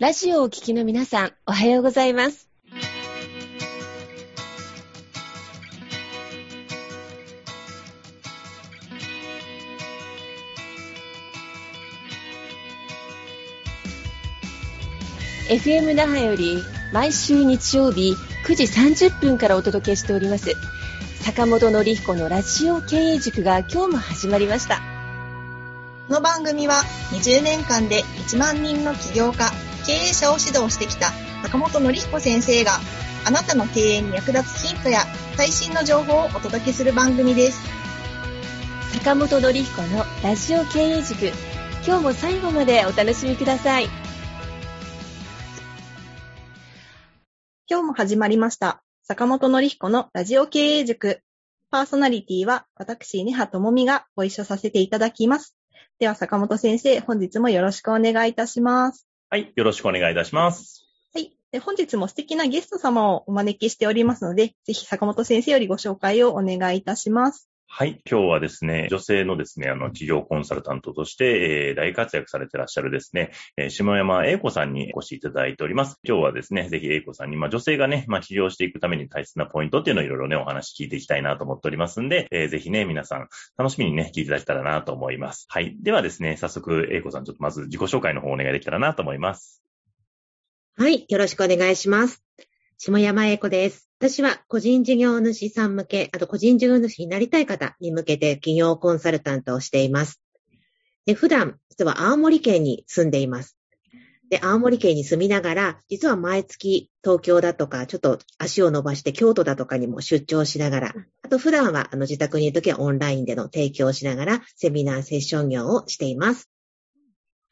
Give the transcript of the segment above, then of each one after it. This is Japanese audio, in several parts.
ラジオをお聞きの皆さん、おはようございます。FM 那覇より毎週日曜日9時30分からお届けしております坂本典彦のラジオ経営塾が今日も始まりましたこの番組は20年間で1万人の起業家経営者を指導してきた坂本典彦先生があなたの経営に役立つヒントや最新の情報をお届けする番組です。坂本典彦のラジオ経営塾。今日も最後までお楽しみください。今日も始まりました。坂本典彦のラジオ経営塾。パーソナリティは私、根葉智美がご一緒させていただきます。では、坂本先生、本日もよろしくお願いいたします。はい。よろしくお願いいたします。はい。で本日も素敵なゲスト様をお招きしておりますので、ぜひ坂本先生よりご紹介をお願いいたします。はい。今日はですね、女性のですね、あの、企業コンサルタントとして、えー、大活躍されてらっしゃるですね、えー、下山英子さんにお越しいただいております。今日はですね、ぜひ英子さんに、まあ、女性がね、まあ、起業していくために大切なポイントっていうのをいろいろね、お話聞いていきたいなと思っておりますんで、えー、ぜひね、皆さん、楽しみにね、聞いていただけたらなと思います。はい。ではですね、早速、英子さん、ちょっとまず自己紹介の方お願いできたらなと思います。はい。よろしくお願いします。下山英子です。私は個人事業主さん向け、あと個人事業主になりたい方に向けて企業コンサルタントをしています。で普段、実は青森県に住んでいます。で、青森県に住みながら、実は毎月東京だとか、ちょっと足を伸ばして京都だとかにも出張しながら、あと普段はあの自宅にいるときはオンラインでの提供をしながら、セミナーセッション業をしています。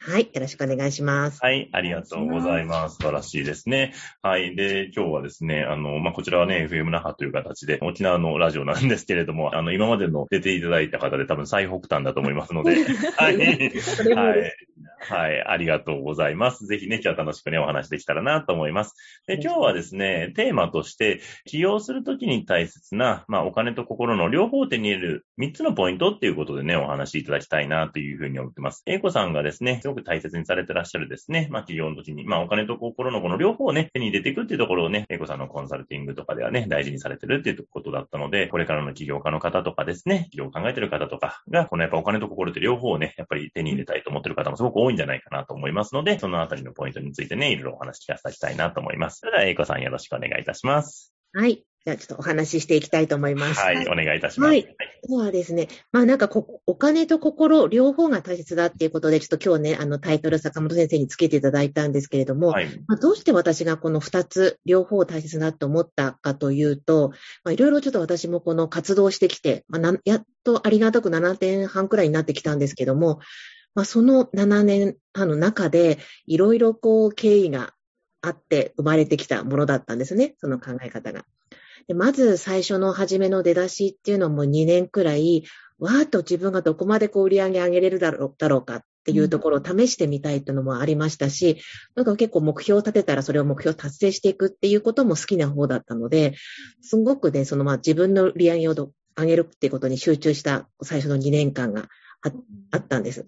はい。よろしくお願いします。はい。ありがとうございます。素晴らしいですね。はい。で、今日はですね、あの、まあ、こちらはね、FM 那覇という形で、沖縄のラジオなんですけれども、あの、今までの出ていただいた方で多分最北端だと思いますので、はい。はい。はい。ありがとうございます。ぜひね、今日は楽しくね、お話できたらなと思います。で、今日はですね、テーマとして、起業するときに大切な、まあ、お金と心の両方手に入れる3つのポイントっていうことでね、お話しいただきたいなというふうに思ってます。英子さんがですね、く大切にされてらっしゃるですね、まあ、起業の時に、まあ、お金と心のこの両方をね、手に入れていくっていうところをね、英子さんのコンサルティングとかではね、大事にされてるっていうことだったので、これからの起業家の方とかですね、起業を考えてる方とかが、このやっぱお金と心って両方をね、やっぱり手に入れたいと思ってる方もすごく多いんじゃないかなと思います。ので、そのあたりのポイントについてね、いろいろお話聞かせていきたいなと思います。それでは、英子さんよろしくお願いいたします。はい。じゃあちょっとお話ししていきたいと思います。はい、お願いいたします。はい。ではですね、まあなんかこ、お金と心両方が大切だっていうことで、ちょっと今日ね、あのタイトル坂本先生につけていただいたんですけれども、はい、まあ、どうして私がこの二つ両方大切だと思ったかというと、まあいろいろちょっと私もこの活動してきて、まあ、やっとありがたく7点半くらいになってきたんですけども、まあ、その7年半の中で、いろいろこう経緯があって生まれてきたものだったんですね、その考え方が。でまず最初の初めの出だしっていうのも2年くらい、わーっと自分がどこまでこう売り上げ上げれるだろうだろうかっていうところを試してみたいっていうのもありましたし、なんか結構目標を立てたらそれを目標達成していくっていうことも好きな方だったので、すごくね、そのまあ自分の売り上げを上げるっていうことに集中した最初の2年間があったんです。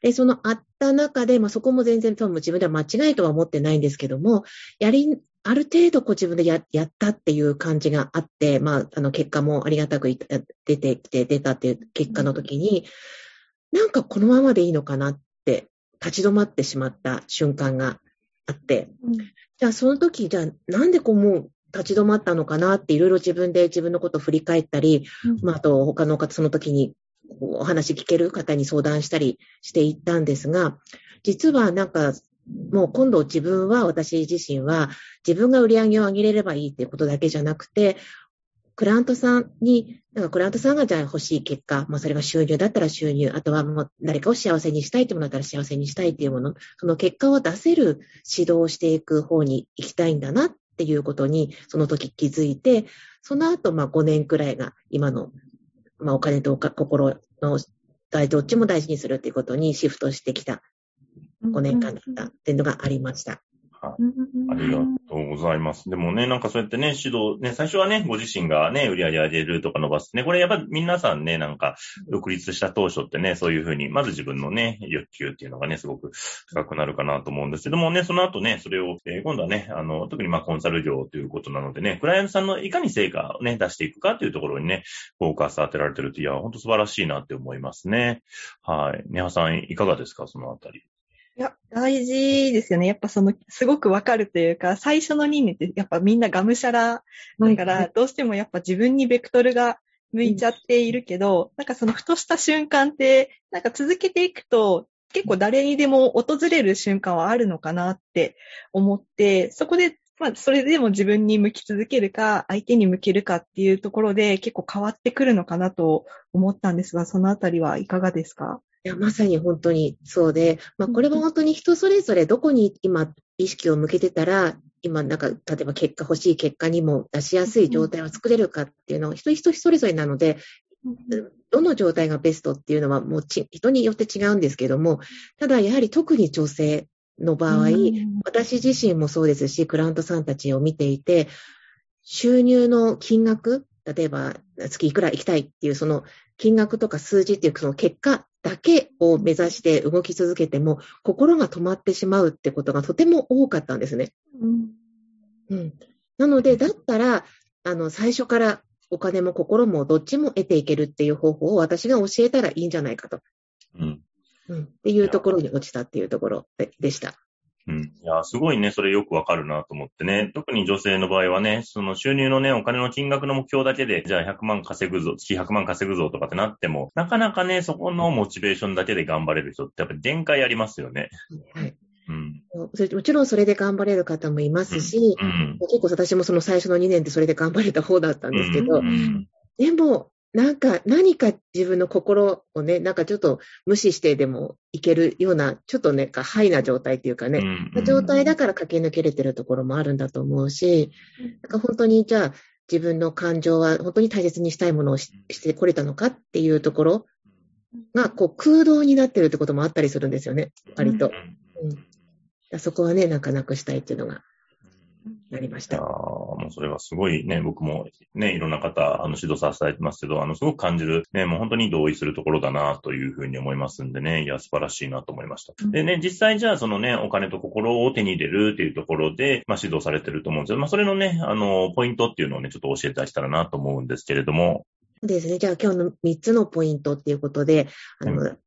で、そのあった中で、まあ、そこも全然多分自分では間違いとは思ってないんですけども、やり、ある程度こう自分でややったっていう感じがあって、まあ、あの結果もありがたく出てきて、出たっていう結果の時に、なんかこのままでいいのかなって立ち止まってしまった瞬間があって、うん、じゃあその時、じゃあなんでこうもう立ち止まったのかなっていろいろ自分で自分のことを振り返ったり、うん、まあ、あと他の方、その時にお話聞ける方に相談したりしていったんですが、実はなんか、もう今度自分は、私自身は、自分が売り上げを上げれればいいっていうことだけじゃなくて、クライアントさんに、なんかクライアントさんがじゃあ欲しい結果、まあそれが収入だったら収入、あとはもう誰かを幸せにしたいってものだったら幸せにしたいっていうもの、その結果を出せる指導をしていく方に行きたいんだなっていうことに、その時気づいて、その後まあ5年くらいが今のまあ、お金と心のどっちも大事にするっていうことにシフトしてきた。5年間だったっていうのがありました。はい。ありがとうございます。でもね、なんかそうやってね、指導、ね、最初はね、ご自身がね、売り上げ上げるとか伸ばすね。これやっぱり皆さんね、なんか、独立した当初ってね、そういうふうに、まず自分のね、欲求っていうのがね、すごく高くなるかなと思うんですけどもね、その後ね、それを、えー、今度はね、あの、特にまあコンサル業ということなのでね、クライアントさんのいかに成果をね、出していくかっていうところにね、フォーカス当てられてるって、いや、本当素晴らしいなって思いますね。はい。ネハさん、いかがですか、そのあたり。いや、大事ですよね。やっぱその、すごくわかるというか、最初の2年ってやっぱみんながむしゃらだから、どうしてもやっぱ自分にベクトルが向いちゃっているけど、うん、なんかそのふとした瞬間って、なんか続けていくと、結構誰にでも訪れる瞬間はあるのかなって思って、そこで、まあ、それでも自分に向き続けるか、相手に向けるかっていうところで結構変わってくるのかなと思ったんですが、そのあたりはいかがですか？いや、まさに本当にそうで、まあ、これは本当に人それぞれどこに今意識を向けてたら、今なんか、例えば結果欲しい結果にも出しやすい状態を作れるかっていうのは人人それぞれなので、どの状態がベストっていうのはもう人によって違うんですけども、ただやはり特に女性の場合、私自身もそうですし、クライアントさんたちを見ていて、収入の金額、例えば月いくら行きたいっていうその金額とか数字っていうその結果だけを目指して動き続けても、心が止まってしまうってことがとても多かったんですね。うん。うん、なので、だったら、あの、最初からお金も心もどっちも得ていけるっていう方法を私が教えたらいいんじゃないかと。うん。うん。っていうところに落ちたっていうところでした。うん。いや、すごいね、それよくわかるなと思ってね。特に女性の場合はね、その収入のね、お金の金額の目標だけで、じゃあ100万稼ぐぞ、月100万稼ぐぞとかってなっても、なかなかね、そこのモチベーションだけで頑張れる人ってやっぱり限界ありますよね。はい。うん、もちろんそれで頑張れる方もいますし、うんうん、結構私もその最初の2年でそれで頑張れた方だったんですけど、うんうん、でも、なんか、何か自分の心をね、なんかちょっと無視してでもいけるような、ちょっとね、か、ハイな状態っていうかね、うんうん、状態だから駆け抜けれてるところもあるんだと思うし、なんか本当にじゃあ自分の感情は本当に大切にしたいものをしてこれたのかっていうところが、こう空洞になってるってこともあったりするんですよね、割と。うん、そこはね、なんかなくしたいっていうのがなりました。あもうそれはすごいね、僕もね、いろんな方、あの、指導させていただいてますけど、あの、すごく感じる、ね、もう本当に同意するところだな、というふうに思いますんでね、いや、素晴らしいなと思いました。でね、実際じゃあそのね、お金と心を手に入れるっていうところで、まあ、指導されてると思うんですけど、まあ、それのね、あの、ポイントっていうのをね、ちょっと教えていただけたらなと思うんですけれども。ですね。じゃあ今日の3つのポイントっていうことで、あの、うん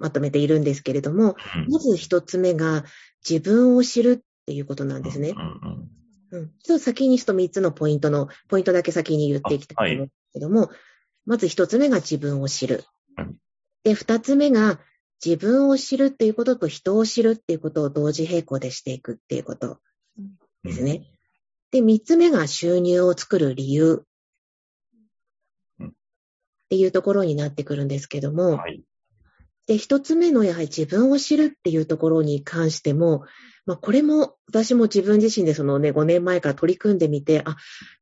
まとめているんですけれども、うん、まず一つ目が自分を知るっていうことなんですね。うんうんうんうん。ちょっと先にちょっと3つのポイントの、ポイントだけ先に言っていきたいと思うんですけども、はい、まず1つ目が自分を知る。で、2つ目が自分を知るっていうことと人を知るっていうことを同時並行でしていくっていうことですね。で、3つ目が収入を作る理由っていうところになってくるんですけども、はい、で、1つ目のやはり自分を知るっていうところに関しても、まあ、これも私も自分自身でそのね、5年前から取り組んでみて、あ、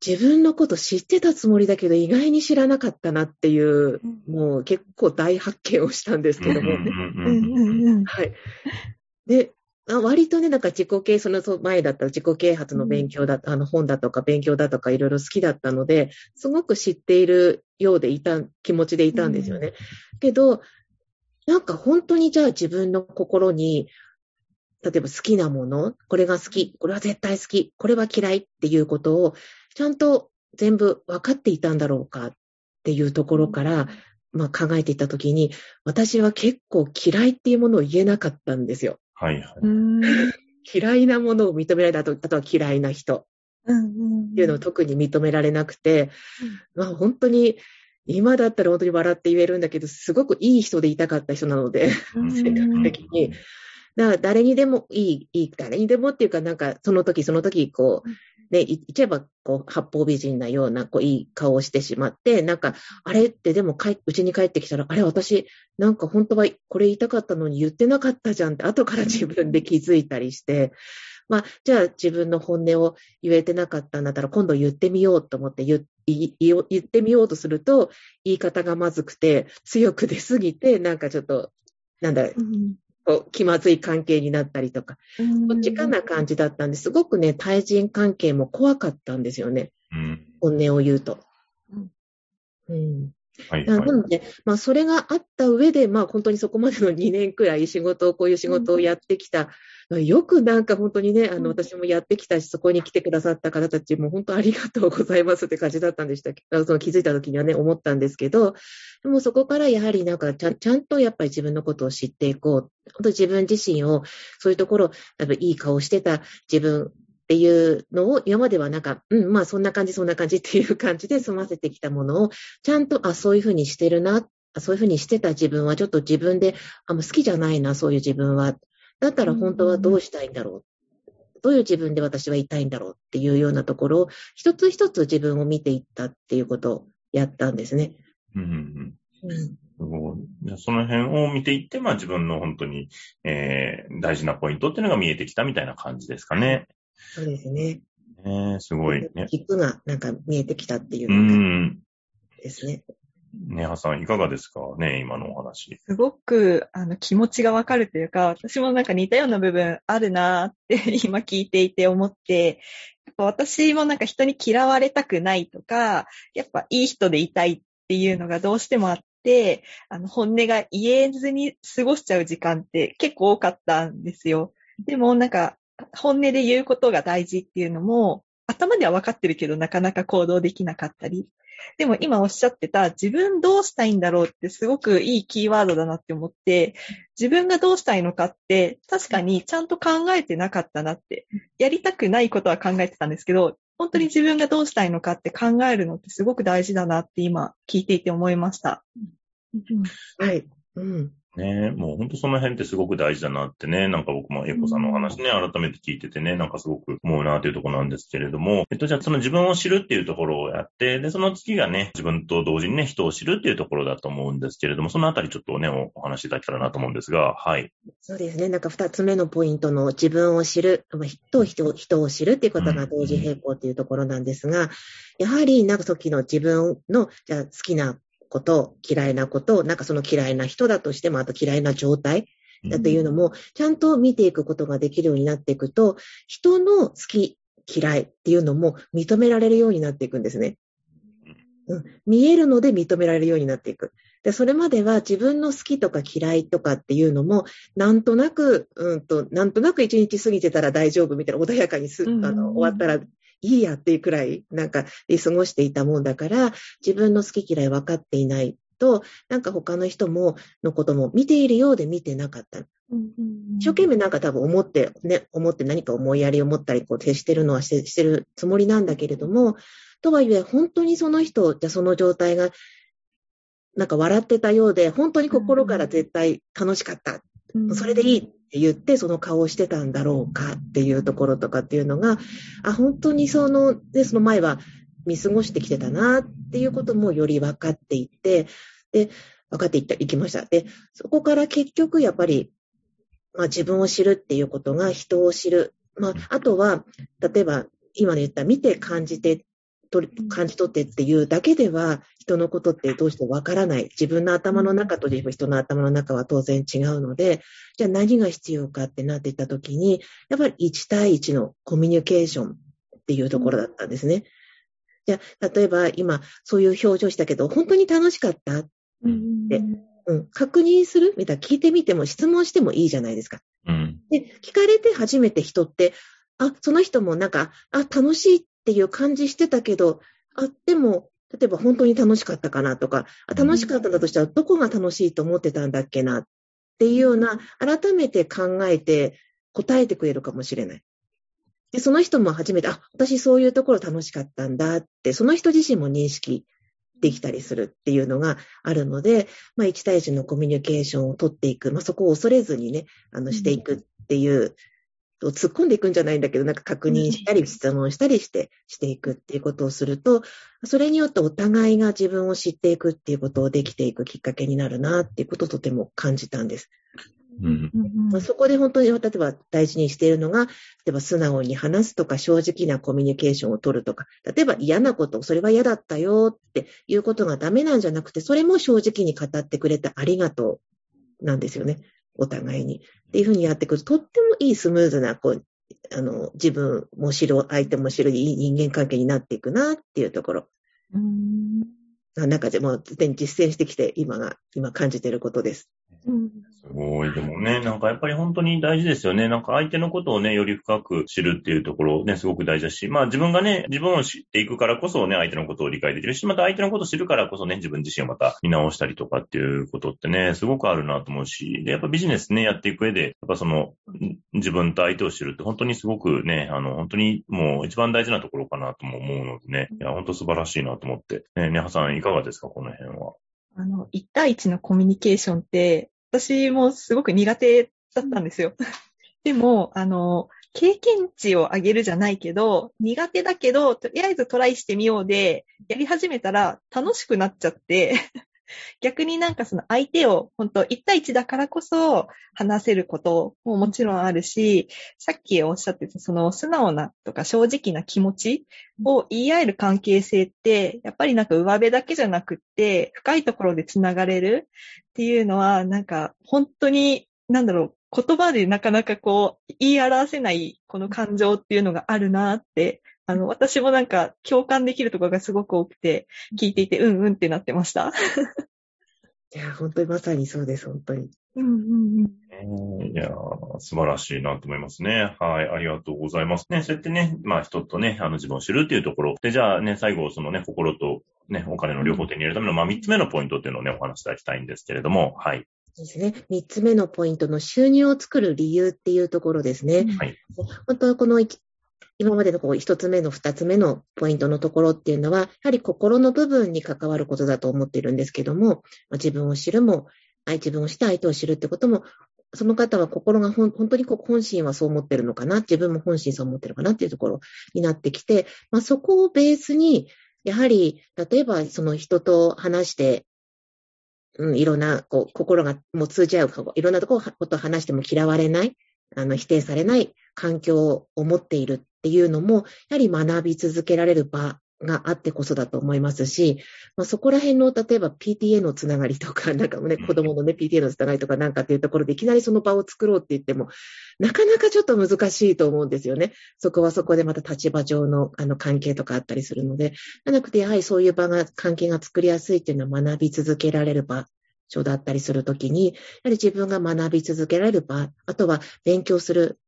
自分のこと知ってたつもりだけど意外に知らなかったなっていう、もう結構大発見をしたんですけどもね。はい。で、割とね、なんか自己啓、その前だったら自己啓発の勉強だ、あの本だとか勉強だとかいろいろ好きだったので、すごく知っているようでいた、気持ちでいたんですよね。けど、なんか本当にじゃあ自分の心に例えば好きなもの、これが好き、これは絶対好き、これは嫌いっていうことを、ちゃんと全部分かっていたんだろうかっていうところから、まあ、考えていったときに、私は結構嫌いっていうものを言えなかったんですよ。はいはい。嫌いなものを認められたあと、あとは嫌いな人。っていうのを特に認められなくて、まあ本当に、今だったら本当に笑って言えるんだけど、すごくいい人でいたかった人なので、性格的に。だから誰にでもいい、いい、誰にでもっていうか、なんかその時その時、こう、ね、言っちゃえば、こう、八方美人なような、こう、いい顔をしてしまって、なんか、あれってでも帰、うちに帰ってきたら、あれ、私、なんか本当はこれ言いたかったのに言ってなかったじゃんって、後から自分で気づいたりして、まあ、じゃあ自分の本音を言えてなかったんだったら、今度言ってみようと思って言言ってみようとすると、言い方がまずくて、強く出すぎて、なんかちょっと、なんだ、こう気まずい関係になったりとか、こっちかな感じだったんですごくね、対人関係も怖かったんですよね。うん、本音を言うと。うん。はいはい、なので、まあ、それがあった上で、まあ、本当にそこまでの2年くらい仕事を、こういう仕事をやってきた、うん、よくなんか本当にね、あの、私もやってきたし、そこに来てくださった方たちも本当ありがとうございますって感じだったんでしたけど、その気づいた時にはね、思ったんですけど、でもそこからやはりなんかちゃ、ちゃんとやっぱり自分のことを知っていこう。本当自分自身を、そういうところ、多分いい顔してた自分っていうのを今まではなんか、うん、まあそんな感じ、そんな感じ っていう感じで済ませてきたものを、ちゃんと、あ、そういうふうにしてるな、そういうふうにしてた自分はちょっと自分で、あ、もう好きじゃないな、そういう自分は。だったら本当はどうしたいんだろう？どういう自分で私はいたいんだろうっていうようなところを、一つ一つ自分を見ていったっていうことをやったんですね。うん、うん、その辺を見ていって、まあ自分の本当に、えー、大事なポイントっていうのが見えてきたみたいな感じですかね。そうですね。ねすごいね。軸がなんか見えてきたっていうのですね。ねはさん、いかがですか？ね、今のお話。すごく、あの、気持ちがわかるというか、私もなんか似たような部分あるなって 今聞いていて思って、やっぱ私もなんか人に嫌われたくないとか、やっぱいい人でいたいっていうのがどうしてもあって、あの、本音が言えずに過ごしちゃう時間って結構多かったんですよ。でもなんか、本音で言うことが大事っていうのも、頭では分かってるけど、なかなか行動できなかったり。でも今おっしゃってた、自分どうしたいんだろうってすごくいいキーワードだなって思って、自分がどうしたいのかって、確かにちゃんと考えてなかったなって、やりたくないことは考えてたんですけど、本当に自分がどうしたいのかって考えるのってすごく大事だなって今聞いていて思いました。はい。うん。ね。もう本当その辺ってすごく大事だなってね、なんか僕もエコさんのお話ね、改めて聞いててね、なんかすごく思うなというところなんですけれども、えっと、じゃあその自分を知るっていうところをやって、で、その次がね、自分と同時にね、人を知るっていうところだと思うんですけれども、そのあたりちょっとね、お話しいただけたらなと思うんですが、はい。そうですね、なんか二つ目のポイントの自分を知る、人人人を知るっていうことが同時並行っていうところなんですが、やはりなんか時の自分の、じゃあ好きなこと、嫌いなこと、なんかその嫌いな人だとしても、あと嫌いな状態だというのも、ちゃんと見ていくことができるようになっていくと、人の好き、嫌いっていうのも認められるようになっていくんですね。うん、見えるので認められるようになっていく。で、それまでは自分の好きとか嫌いとかっていうのも、なんとなく、うんと、なんとなく一日過ぎてたら大丈夫みたいな、穏やかにす、あの、終わったらいいやっていうくらい、なんか、で過ごしていたもんだから、自分の好き嫌い分かっていないと、なんか他の人も、のことも見ているようで見てなかった。一生懸命なんか多分思って、ね、思って何か思いやりを持ったり、こう、徹してるのはしてしてるつもりなんだけれども、とはいえ、本当にその人、じゃその状態が、なんか笑ってたようで、本当に心から絶対楽しかった。それでいい言ってその顔をしてたんだろうかっていうところとかっていうのが、あ、本当にその、で、その前は見過ごしてきてたなっていうこともより分かっていって、で、分かっていった、いきました。で、そこから結局やっぱり、まあ自分を知るっていうことが人を知る。まあ、あとは、例えば今で言った見て感じて感じ取ってっていうだけでは、人のことってどうしてわからない。自分の頭の中と人の頭の中は当然違うので、じゃあ何が必要かってなっていったときに、やっぱり1対1のコミュニケーションっていうところだったんですね。じゃあ、例えば今、そういう表情したけど、本当に楽しかった？って、うん、確認する？みたいな聞いてみても質問してもいいじゃないですか。うん、で、聞かれて初めて人って、あ、その人もなんか、あ、楽しいっっていう感じしてたけど、あ、でも、例えば本当に楽しかったかなとか、楽しかったんだとしたらどこが楽しいと思ってたんだっけなっていうような、改めて考えて答えてくれるかもしれない。で、その人も初めて、あ、私そういうところ楽しかったんだって、その人自身も認識できたりするっていうのがあるので、まあ、1対1のコミュニケーションを取っていく、まあ、そこを恐れずにね、あの、していくっていう突っ込んでいくんじゃないんだけど、なんか確認したり、質問したりして、していくっていうことをすると、それによってお互いが自分を知っていくっていうことをできていくきっかけになるなっていうことをとても感じたんです。うんまあ、そこで本当に例えば大事にしているのが、例えば素直に話すとか正直なコミュニケーションを取るとか、例えば嫌なこと、それは嫌だったよっていうことがダメなんじゃなくて、それも正直に語ってくれてありがとうなんですよね。お互いに。っていうふうにやっていくと、とってもいいスムーズな、こう、あの、自分も知る、相手も知るいい人間関係になっていくなっていうところ。うん中でもすでに実践してきて、今が、今感じていることです。うん、すごい。でもね、なんかやっぱり本当に大事ですよね。なんか相手のことをね、より深く知るっていうところね、すごく大事だし、まあ自分がね、自分を知っていくからこそね、相手のことを理解できるし、また相手のことを知るからこそね、自分自身をまた見直したりとかっていうことってね、すごくあるなと思うし、で、やっぱビジネスね、やっていく上で、やっぱその、自分と相手を知るって本当にすごくね、あの、本当にもう一番大事なところかなとも思うのでね、いや、本当素晴らしいなと思って。ね、ねはさんいかがですか、この辺は？あの、1対1のコミュニケーションって、私もすごく苦手だったんですよ。でも、あの、経験値を上げるじゃないけど、苦手だけど、とりあえずトライしてみようで、やり始めたら楽しくなっちゃって逆になんかその相手を本当1対1だからこそ話せることももちろんあるし、さっきおっしゃってたその素直なとか正直な気持ちを言い合える関係性って、やっぱりなんか上辺だけじゃなくって、深いところで繋がれるっていうのは、なんか本当に、なんだろう、言葉でなかなかこう言い表せないこの感情っていうのがあるなってあの、私もなんか共感できるところがすごく多くて、聞いていて、うんうんってなってました。いや、本当にまさにそうです、本当に。うんうんうん。いや素晴らしいなと思いますね。はい、ありがとうございます。ね、そうやってね、まあ人とね、あの自分を知るっていうところ。で、じゃあね、最後、そのね、心とね、お金の両方手に入れるための、まあ三つ目のポイントっていうのをね、お話しいただきたいんですけれども、はい。ですね。三つ目のポイントの収入を作る理由っていうところですね。はい。本当はこの今までのこう一つ目の二つ目のポイントのところっていうのは、やはり心の部分に関わることだと思っているんですけども、自分を知るも、自分をして相手を知るってことも、その方は心が本当に本心はそう思ってるのかな、自分も本心そう思ってるかなっていうところになってきて、まあ、そこをベースに、やはり、例えばその人と話して、うん、いろんな、こう、心がもう通じ合う、いろんなところことを話しても嫌われない、あの、否定されない環境を持っているっていうのも、やはり学び続けられる場があってこそだと思いますし、まあ、そこら辺の、例えば PTA のつながりとか、なんかね、子供のね、PTA のつながりとかなんかっていうところで、いきなりその場を作ろうって言っても、なかなかちょっと難しいと思うんですよね。そこはそこでまた立場上のあの関係とかあったりするので、じゃなくて、やはりそういう場が、関係が作りやすいっていうのは学び続けられる場所だったりするときに、やはり自分が学び続けられる場、あとは勉強する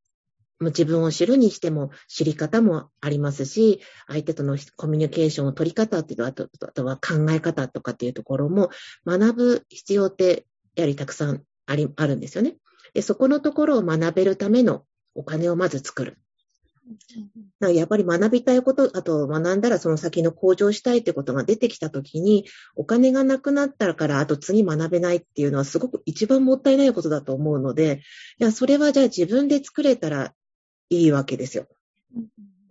自分を知るにしても知り方もありますし、相手とのコミュニケーションを取り方っていうのは、あとあとは考え方とかっていうところも学ぶ必要ってやはりたくさんありあるんですよねで。そこのところを学べるためのお金をまず作る。やっぱり学びたいこと、あと学んだらその先の向上したいってことが出てきたときに、お金がなくなったから、あと次学べないっていうのはすごく一番もったいないことだと思うので、いや、それはじゃあ自分で作れたらいいわけですよ。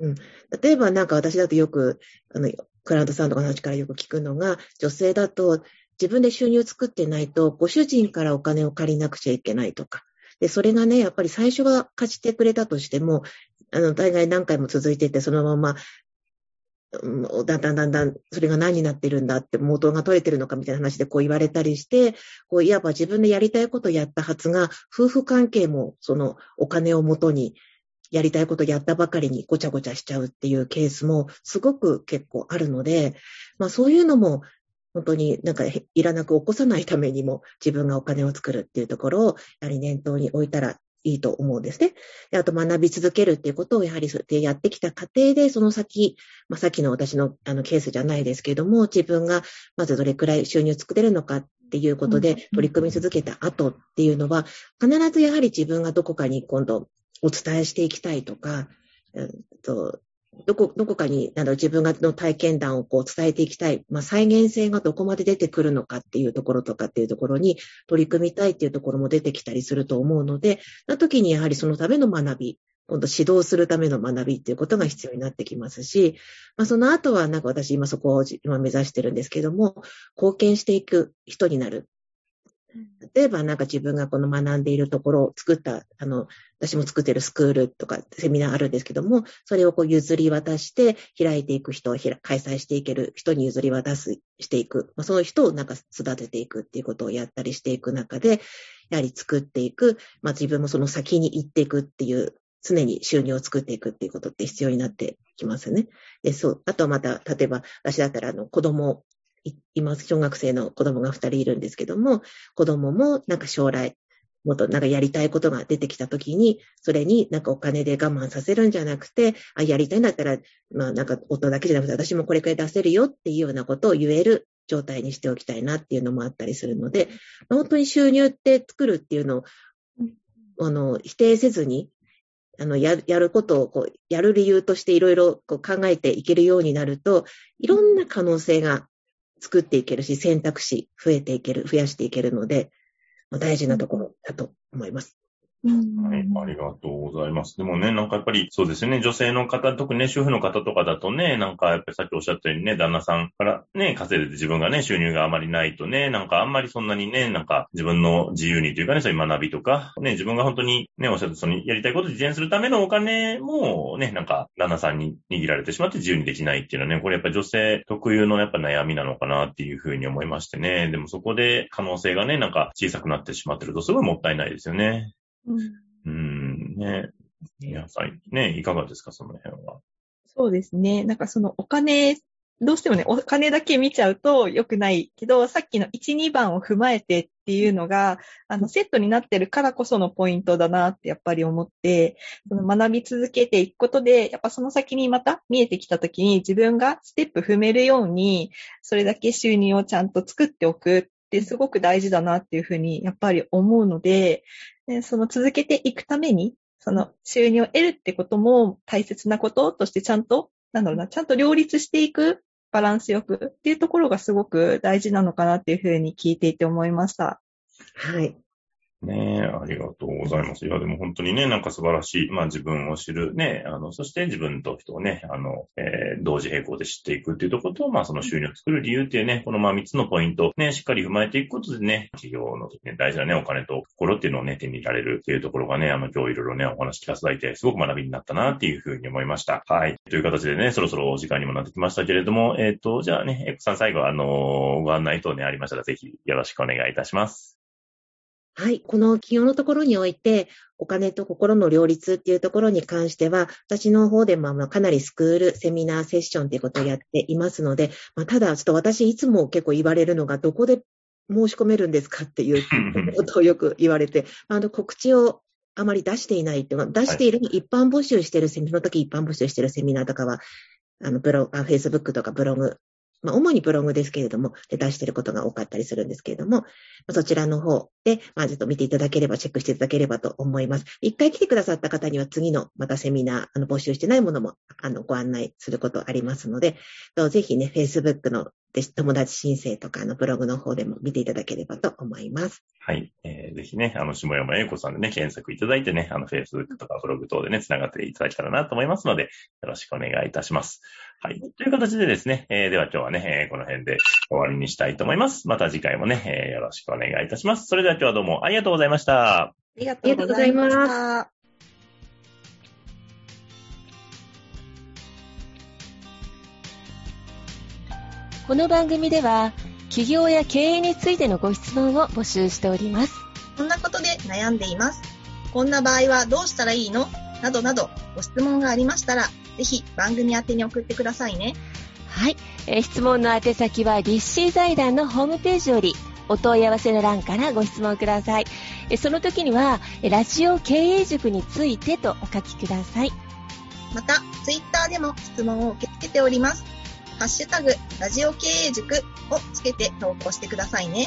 うん、例えばなんか私だとよく、あの、クライアントさんとかの話からよく聞くのが、女性だと自分で収入を作ってないと、ご主人からお金を借りなくちゃいけないとか。で、それがね、やっぱり最初は貸してくれたとしても、あの、大概何回も続いていて、そのまま、だんだんだんだん、それが何になってるんだって、元が取れてるのかみたいな話でこう言われたりして、こう、いわば自分でやりたいことやったはずが、夫婦関係もそのお金をもとにやりたいことやったばかりにごちゃごちゃしちゃうっていうケースもすごく結構あるので、まあそういうのも本当になんかいらなく起こさないためにも自分がお金を作るっていうところをやはり念頭に置いたらいいと思うんですね。であと学び続けるっていうことをやはりそうやってやってきた過程で、その先、まあ、さっきの私のあのケースじゃないですけども、自分がまずどれくらい収入作れるのかっていうことで取り組み続けた後っていうのは、必ずやはり自分がどこかに今度お伝えしていきたいとか、うんとどこ、どこかに、あの、自分がの体験談をこう伝えていきたい。まあ、再現性がどこまで出てくるのかっていうところとかっていうところに取り組みたいっていうところも出てきたりすると思うので、な時にやはりそのための学び、今度指導するための学びっていうことが必要になってきますし、まあ、その後はなんか私今そこを今目指してるんですけども、貢献していく人になる。例えばなんか自分がこの学んでいるところを作った、あの、私も作ってるスクールとかセミナーあるんですけども、それをこう譲り渡して開いていく人を開催していける人に譲り渡す、していく。まあ、その人をなんか育てていくっていうことをやったりしていく中で、やはり作っていく、まあ自分もその先に行っていくっていう常に収入を作っていくっていうことって必要になってきますね。で、そう。あとまた、例えば、私だったら、あの、子供今、小学生の子供が2人いるんですけども、子供もなんか将来、もっとなんかやりたいことが出てきたときに、それになんかお金で我慢させるんじゃなくて、あ、やりたいんだったら、まあなんか夫だけじゃなくて私もこれくらい出せるよっていうようなことを言える状態にしておきたいなっていうのもあったりするので、本当に収入って作るっていうのを、あの、否定せずに、あの、ややることを、こう、やる理由としていろいろ考えていけるようになると、いろんな可能性が作っていけるし、選択肢増えていける、増やしていけるので、大事なところだと思います。はい、ありがとうございます。でもね、なんかやっぱりそうですね、女性の方、特にね、主婦の方とかだとね、なんかやっぱりさっきおっしゃったようにね、旦那さんからね、稼いでて自分がね、収入があまりないとね、なんかあんまりそんなにね、なんか自分の自由にというかね、そういう学びとか、ね、自分が本当にね、おっしゃったそのやりたいことを実現するためのお金もね、なんか旦那さんに握られてしまって自由にできないっていうのはね、これやっぱり女性特有のやっぱ悩みなのかなっていうふうに思いましてね、でもそこで可能性がね、なんか小さくなってしまってるとすごいもったいないですよね。うんうん、ね。皆さん、ね、いかがですか、その辺は。そうですね。なんかそのお金、どうしてもね、お金だけ見ちゃうと良くないけど、さっきの1、2番を踏まえてっていうのが、あの、セットになってるからこそのポイントだなってやっぱり思って、その学び続けていくことで、やっぱその先にまた見えてきた時に自分がステップ踏めるように、それだけ収入をちゃんと作っておくってすごく大事だなっていうふうにやっぱり思うので、でその続けていくために、その収入を得るってことも大切なこととしてちゃんと、なんだろうな、ちゃんと両立していくバランスよくっていうところがすごく大事なのかなっていうふうに聞いていて思いました。はい。ねえ、ありがとうございます。いや、でも本当にね、なんか素晴らしい、まあ自分を知るね、あの、そして自分と人をね、あの、えー、同時並行で知っていくっていうところと、まあその収入を作る理由っていうね、このまあ3つのポイント、ね、しっかり踏まえていくことでね、企業の時ね、大事なね、お金と心っていうのをね、手に入れられるっていうところがね、あの、今日いろいろね、お話聞かせていただいて、すごく学びになったなっていうふうに思いました。はい。という形でね、そろそろお時間にもなってきましたけれども、えっ、ー、と、じゃあね、エクさん最後、あのご案内等ね、ありましたら、ぜひよろしくお願いいたします。はい。この企業のところにおいて、お金と心の両立っていうところに関しては、私の方でもかなりスクール、セミナー、セッションっていうことをやっていますので、まあ、ただ、ちょっと私いつも結構言われるのが、どこで申し込めるんですかっていう ことをよく言われて、あの告知をあまり出していないって出している、一般募集しているセミナー、その時一般募集しているセミナーとかは、あの、ブログ、フェイスブックとかブログまあ、主にブログですけれども、出していることが多かったりするんですけれども、そちらの方で、まあ、ちょっと見ていただければ、チェックしていただければと思います。一回来てくださった方には次のまたセミナー、あの、募集してないものも、あの、ご案内することありますので、ぜひね、Facebook の友達申請とかあのブログの方でも見ていただければと思います。はい。えー、ぜひね、あの、下山英子さんでね、検索いただいてね、あの、Facebook とかブログ等でね、繋がっていただけたらなと思いますので、よろしくお願いいたします。はい。という形でですね、えー、では今日はね、えー、この辺で終わりにしたいと思います。また次回もね、えー、よろしくお願いいたします。それでは今日はどうもありがとうございました。ありがとうございました。この番組では、企業や経営についてのご質問を募集しております。こんなことで悩んでいます。こんな場合はどうしたらいいの？などなど、ご質問がありましたら、ぜひ番組宛てに送ってくださいね。はい。えー、質問の宛先は、立志財団のホームページより、お問い合わせの欄からご質問ください。えその時には、ラジオ経営塾についてとお書きください。また、ツイッターでも質問を受け付けております。ハッシュタグ、ラジオ経営塾をつけて投稿してくださいね。